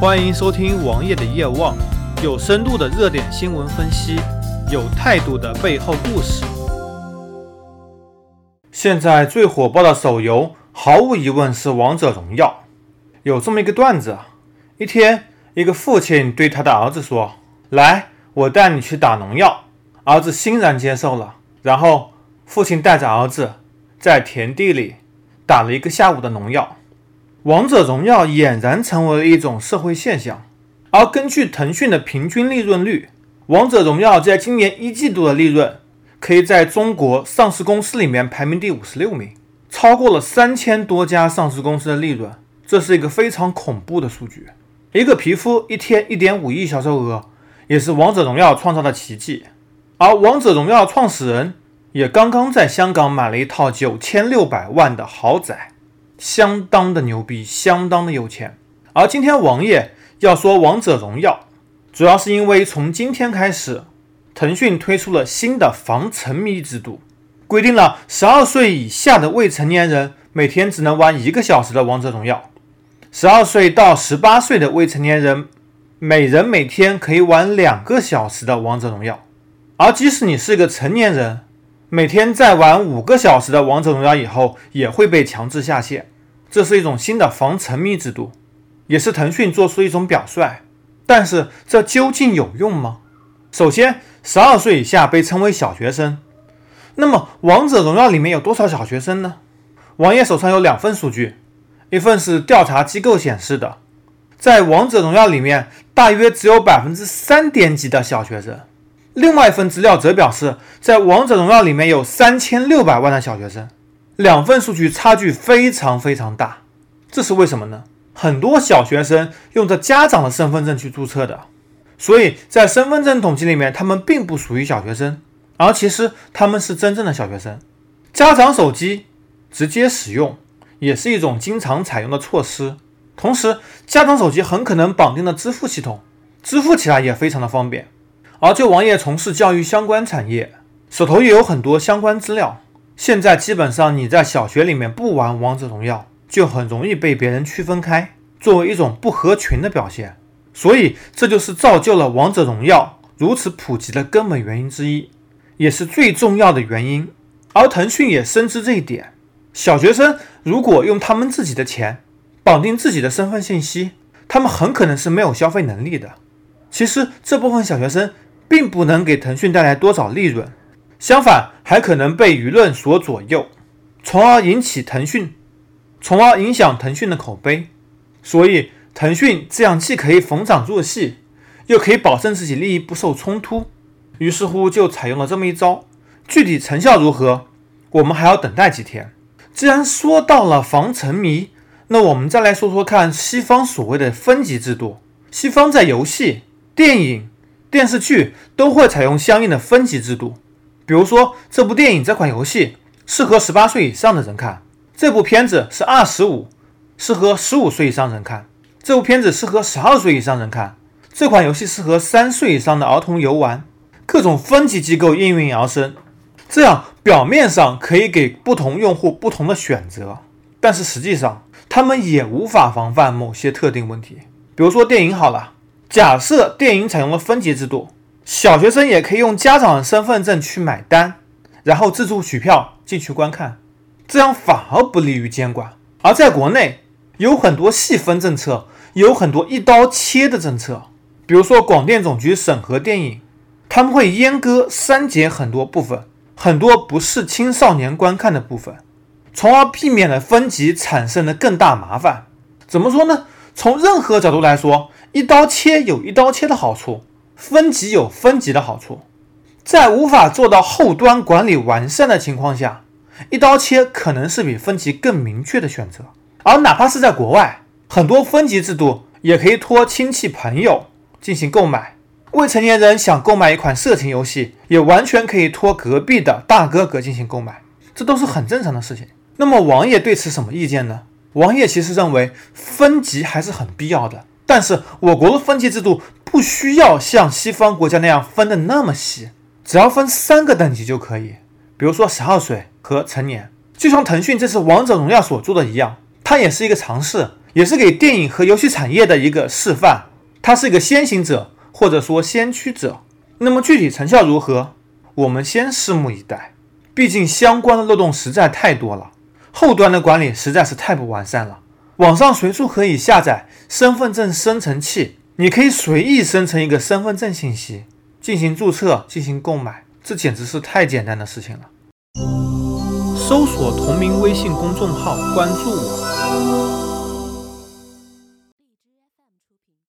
欢迎收听王爷的夜望，有深度的热点新闻分析，有态度的背后故事。现在最火爆的手游，毫无疑问是王者荣耀。有这么一个段子：一天，一个父亲对他的儿子说：“来，我带你去打农药。”儿子欣然接受了。然后，父亲带着儿子在田地里打了一个下午的农药。王者荣耀俨然成为了一种社会现象，而根据腾讯的平均利润率，王者荣耀在今年一季度的利润可以在中国上市公司里面排名第五十六名，超过了三千多家上市公司的利润，这是一个非常恐怖的数据。一个皮肤一天一点五亿销售额，也是王者荣耀创造的奇迹。而王者荣耀创始人也刚刚在香港买了一套九千六百万的豪宅。相当的牛逼，相当的有钱。而今天王爷要说王者荣耀，主要是因为从今天开始，腾讯推出了新的防沉迷制度，规定了十二岁以下的未成年人每天只能玩一个小时的王者荣耀，十二岁到十八岁的未成年人每人每天可以玩两个小时的王者荣耀。而即使你是个成年人，每天在玩五个小时的王者荣耀以后，也会被强制下线。这是一种新的防沉迷制度，也是腾讯做出一种表率。但是这究竟有用吗？首先，十二岁以下被称为小学生。那么，王者荣耀里面有多少小学生呢？王爷手上有两份数据，一份是调查机构显示的，在王者荣耀里面大约只有百分之三点几的小学生。另外一份资料则表示，在王者荣耀里面有三千六百万的小学生，两份数据差距非常非常大，这是为什么呢？很多小学生用着家长的身份证去注册的，所以在身份证统计里面，他们并不属于小学生，而其实他们是真正的小学生。家长手机直接使用也是一种经常采用的措施，同时家长手机很可能绑定了支付系统，支付起来也非常的方便。而就王爷从事教育相关产业，手头也有很多相关资料。现在基本上你在小学里面不玩王者荣耀，就很容易被别人区分开，作为一种不合群的表现。所以这就是造就了王者荣耀如此普及的根本原因之一，也是最重要的原因。而腾讯也深知这一点。小学生如果用他们自己的钱绑定自己的身份信息，他们很可能是没有消费能力的。其实这部分小学生。并不能给腾讯带来多少利润，相反还可能被舆论所左右，从而引起腾讯，从而影响腾讯的口碑。所以腾讯这样既可以逢场作戏，又可以保证自己利益不受冲突，于是乎就采用了这么一招。具体成效如何，我们还要等待几天。既然说到了防沉迷，那我们再来说说看西方所谓的分级制度。西方在游戏、电影。电视剧都会采用相应的分级制度，比如说这部电影、这款游戏适合十八岁以上的人看，这部片子是二十五，适合十五岁以上人看，这部片子适合十二岁以上人看，这款游戏适合三岁以上的儿童游玩。各种分级机构应运而生，这样表面上可以给不同用户不同的选择，但是实际上他们也无法防范某些特定问题，比如说电影好了。假设电影采用了分级制度，小学生也可以用家长的身份证去买单，然后自助取票进去观看，这样反而不利于监管。而在国内，有很多细分政策，有很多一刀切的政策，比如说广电总局审核电影，他们会阉割删减很多部分，很多不是青少年观看的部分，从而避免了分级产生的更大麻烦。怎么说呢？从任何角度来说。一刀切有一刀切的好处，分级有分级的好处。在无法做到后端管理完善的情况下，一刀切可能是比分级更明确的选择。而哪怕是在国外，很多分级制度也可以托亲戚朋友进行购买。未成年人想购买一款色情游戏，也完全可以托隔壁的大哥哥进行购买，这都是很正常的事情。那么王爷对此什么意见呢？王爷其实认为分级还是很必要的。但是我国的分级制度不需要像西方国家那样分的那么细，只要分三个等级就可以。比如说十二岁和成年，就像腾讯这次王者荣耀所做的一样，它也是一个尝试，也是给电影和游戏产业的一个示范。它是一个先行者，或者说先驱者。那么具体成效如何，我们先拭目以待。毕竟相关的漏洞实在太多了，后端的管理实在是太不完善了。网上随处可以下载身份证生成器，你可以随意生成一个身份证信息进行注册、进行购买，这简直是太简单的事情了。搜索同名微信公众号，关注我。